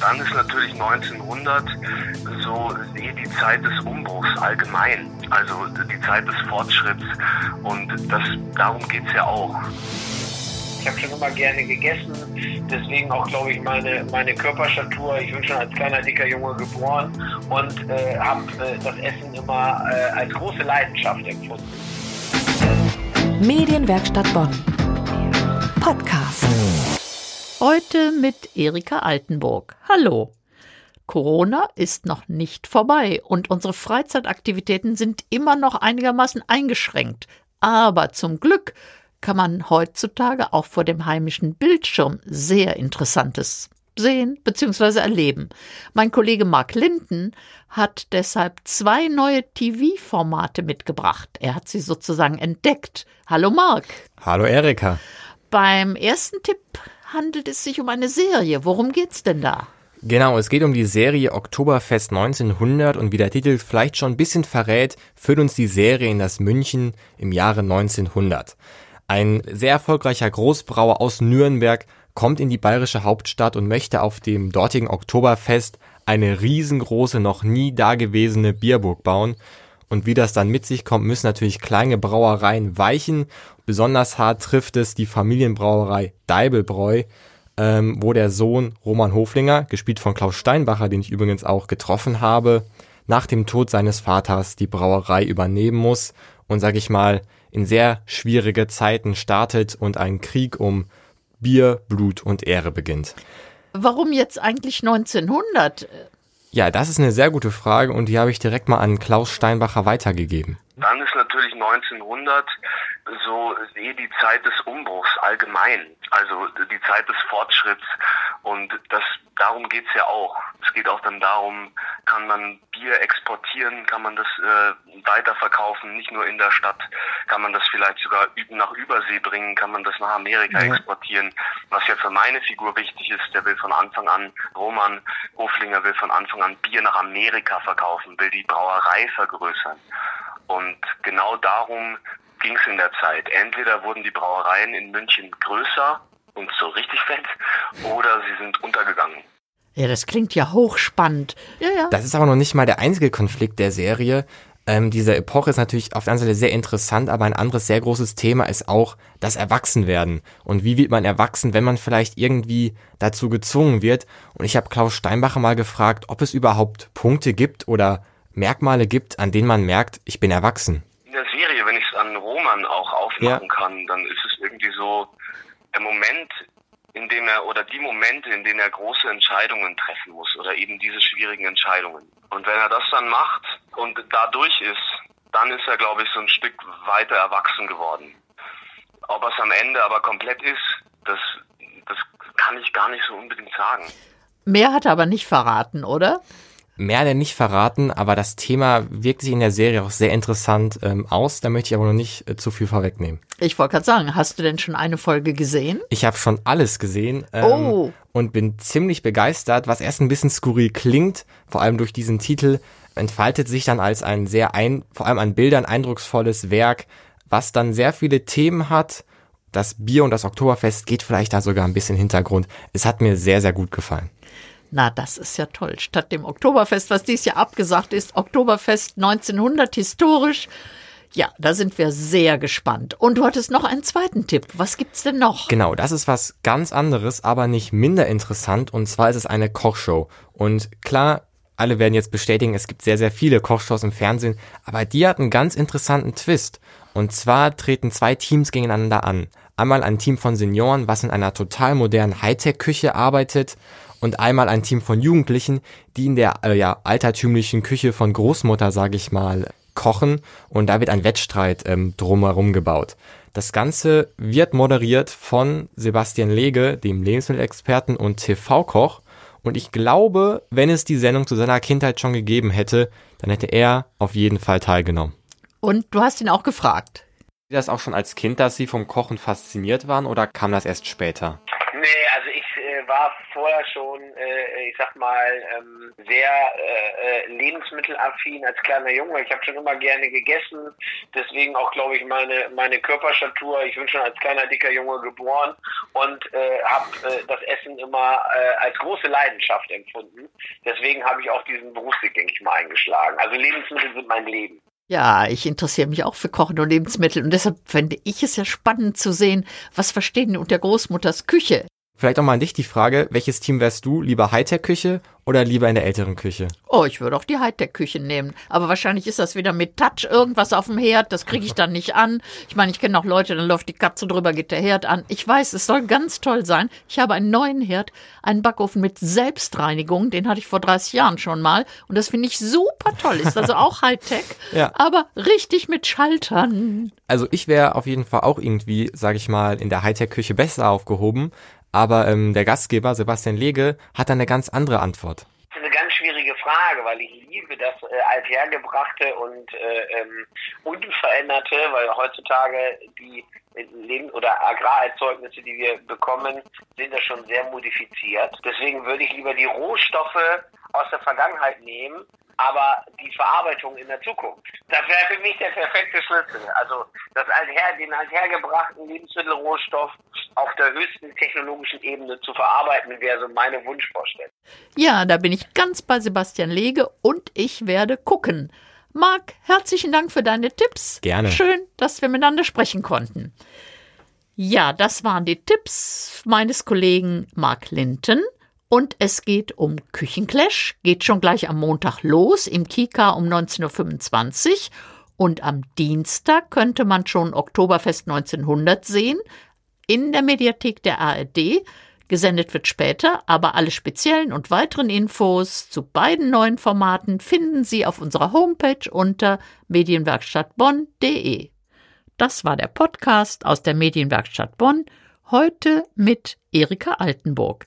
Dann ist natürlich 1900 so die Zeit des Umbruchs allgemein, also die Zeit des Fortschritts und das, darum geht's ja auch. Ich habe schon immer gerne gegessen, deswegen auch, glaube ich, meine, meine Körperstatur. Ich bin schon als kleiner, dicker Junge geboren und äh, habe äh, das Essen immer äh, als große Leidenschaft empfunden. Medienwerkstatt Bonn. Podcast. Heute mit Erika Altenburg. Hallo. Corona ist noch nicht vorbei und unsere Freizeitaktivitäten sind immer noch einigermaßen eingeschränkt. Aber zum Glück kann man heutzutage auch vor dem heimischen Bildschirm sehr Interessantes sehen bzw. erleben. Mein Kollege Mark Linden hat deshalb zwei neue TV-Formate mitgebracht. Er hat sie sozusagen entdeckt. Hallo Mark. Hallo Erika. Beim ersten Tipp handelt es sich um eine Serie. Worum geht's denn da? Genau, es geht um die Serie Oktoberfest 1900 und wie der Titel vielleicht schon ein bisschen verrät, führt uns die Serie in das München im Jahre 1900. Ein sehr erfolgreicher Großbrauer aus Nürnberg kommt in die bayerische Hauptstadt und möchte auf dem dortigen Oktoberfest eine riesengroße, noch nie dagewesene Bierburg bauen. Und wie das dann mit sich kommt, müssen natürlich kleine Brauereien weichen. Besonders hart trifft es die Familienbrauerei Deibelbräu, ähm, wo der Sohn Roman Hoflinger, gespielt von Klaus Steinbacher, den ich übrigens auch getroffen habe, nach dem Tod seines Vaters die Brauerei übernehmen muss und, sag ich mal, in sehr schwierige Zeiten startet und ein Krieg um Bier, Blut und Ehre beginnt. Warum jetzt eigentlich 1900? Ja, das ist eine sehr gute Frage und die habe ich direkt mal an Klaus Steinbacher weitergegeben. Dann ist natürlich 1900 so die Zeit des Umbruchs allgemein, also die Zeit des Fortschritts und das darum geht's ja auch. Es geht auch dann darum, kann man Bier exportieren, kann man das äh, weiterverkaufen, nicht nur in der Stadt, kann man das vielleicht sogar nach Übersee bringen, kann man das nach Amerika ja. exportieren. Was ja für meine Figur wichtig ist, der will von Anfang an, Roman Hoflinger will von Anfang an Bier nach Amerika verkaufen, will die Brauerei vergrößern. Und genau darum ging es in der Zeit. Entweder wurden die Brauereien in München größer und so richtig fett, oder sie sind untergegangen. Ja, das klingt ja hochspannend. Ja, ja. Das ist aber noch nicht mal der einzige Konflikt der Serie. Ähm, diese Epoche ist natürlich auf der einen Seite sehr interessant, aber ein anderes sehr großes Thema ist auch das Erwachsenwerden. Und wie wird man erwachsen, wenn man vielleicht irgendwie dazu gezwungen wird? Und ich habe Klaus Steinbacher mal gefragt, ob es überhaupt Punkte gibt oder Merkmale gibt, an denen man merkt, ich bin erwachsen. In der Serie, wenn ich es an Roman auch aufmachen ja. kann, dann ist es irgendwie so der Moment, in dem er oder die Momente, in denen er große Entscheidungen treffen muss oder eben diese schwierigen Entscheidungen. Und wenn er das dann macht und dadurch ist, dann ist er, glaube ich, so ein Stück weiter erwachsen geworden. Ob es am Ende aber komplett ist, das, das kann ich gar nicht so unbedingt sagen. Mehr hat er aber nicht verraten, oder? Mehr denn nicht verraten, aber das Thema wirkt sich in der Serie auch sehr interessant ähm, aus. Da möchte ich aber noch nicht äh, zu viel vorwegnehmen. Ich wollte gerade sagen, hast du denn schon eine Folge gesehen? Ich habe schon alles gesehen ähm, oh. und bin ziemlich begeistert, was erst ein bisschen skurril klingt, vor allem durch diesen Titel, entfaltet sich dann als ein sehr ein, vor allem an Bildern eindrucksvolles Werk, was dann sehr viele Themen hat. Das Bier und das Oktoberfest geht vielleicht da sogar ein bisschen Hintergrund. Es hat mir sehr, sehr gut gefallen. Na, das ist ja toll. Statt dem Oktoberfest, was dies Jahr abgesagt ist, Oktoberfest 1900 historisch. Ja, da sind wir sehr gespannt. Und du hattest noch einen zweiten Tipp. Was gibt's denn noch? Genau, das ist was ganz anderes, aber nicht minder interessant. Und zwar ist es eine Kochshow. Und klar, alle werden jetzt bestätigen, es gibt sehr, sehr viele Kochshows im Fernsehen, aber die hat einen ganz interessanten Twist. Und zwar treten zwei Teams gegeneinander an. Einmal ein Team von Senioren, was in einer total modernen Hightech-Küche arbeitet und einmal ein Team von Jugendlichen, die in der äh, ja, altertümlichen Küche von Großmutter, sage ich mal, kochen und da wird ein Wettstreit ähm, drumherum gebaut. Das Ganze wird moderiert von Sebastian Lege, dem Lebensmittelexperten und TV-Koch. Und ich glaube, wenn es die Sendung zu seiner Kindheit schon gegeben hätte, dann hätte er auf jeden Fall teilgenommen. Und du hast ihn auch gefragt. Das auch schon als Kind, dass Sie vom Kochen fasziniert waren oder kam das erst später? War vorher schon, äh, ich sag mal, ähm, sehr äh, äh, lebensmittelaffin als kleiner Junge. Ich habe schon immer gerne gegessen, deswegen auch, glaube ich, meine meine Körperstatur. Ich bin schon als kleiner dicker Junge geboren und äh, habe äh, das Essen immer äh, als große Leidenschaft empfunden. Deswegen habe ich auch diesen Berufsweg, denke ich mal, eingeschlagen. Also Lebensmittel sind mein Leben. Ja, ich interessiere mich auch für Kochen und Lebensmittel und deshalb fände ich es ja spannend zu sehen, was verstehen unter Großmutters Küche? Vielleicht auch mal an dich die Frage, welches Team wärst du? Lieber Hightech-Küche oder lieber in der älteren Küche? Oh, ich würde auch die Hightech-Küche nehmen. Aber wahrscheinlich ist das wieder mit Touch irgendwas auf dem Herd. Das kriege ich dann nicht an. Ich meine, ich kenne auch Leute, dann läuft die Katze drüber, geht der Herd an. Ich weiß, es soll ganz toll sein. Ich habe einen neuen Herd, einen Backofen mit Selbstreinigung. Den hatte ich vor 30 Jahren schon mal. Und das finde ich super toll. Ist also auch Hightech, Ja. aber richtig mit Schaltern. Also ich wäre auf jeden Fall auch irgendwie, sage ich mal, in der Hightech-Küche besser aufgehoben. Aber ähm, der Gastgeber Sebastian Lege hat dann eine ganz andere Antwort. Das ist eine ganz schwierige Frage, weil ich liebe das äh, althergebrachte und äh, ähm, unveränderte, weil heutzutage die Leben- oder Agrarerzeugnisse, die wir bekommen, sind ja schon sehr modifiziert. Deswegen würde ich lieber die Rohstoffe aus der Vergangenheit nehmen, aber die Verarbeitung in der Zukunft. Das wäre für mich der perfekte Schlüssel. Also das alther, den althergebrachten Lebensmittelrohstoff auf der höchsten technologischen Ebene zu verarbeiten, wäre so meine Wunschvorstellung. Ja, da bin ich ganz bei Sebastian Lege und ich werde gucken. Marc, herzlichen Dank für deine Tipps. Gerne. Schön, dass wir miteinander sprechen konnten. Ja, das waren die Tipps meines Kollegen Marc Linton. Und es geht um Küchenclash, geht schon gleich am Montag los im Kika um 19.25 Uhr. Und am Dienstag könnte man schon Oktoberfest 1900 sehen in der Mediathek der ARD. Gesendet wird später, aber alle speziellen und weiteren Infos zu beiden neuen Formaten finden Sie auf unserer Homepage unter medienwerkstattbonn.de. Das war der Podcast aus der Medienwerkstatt Bonn, heute mit Erika Altenburg.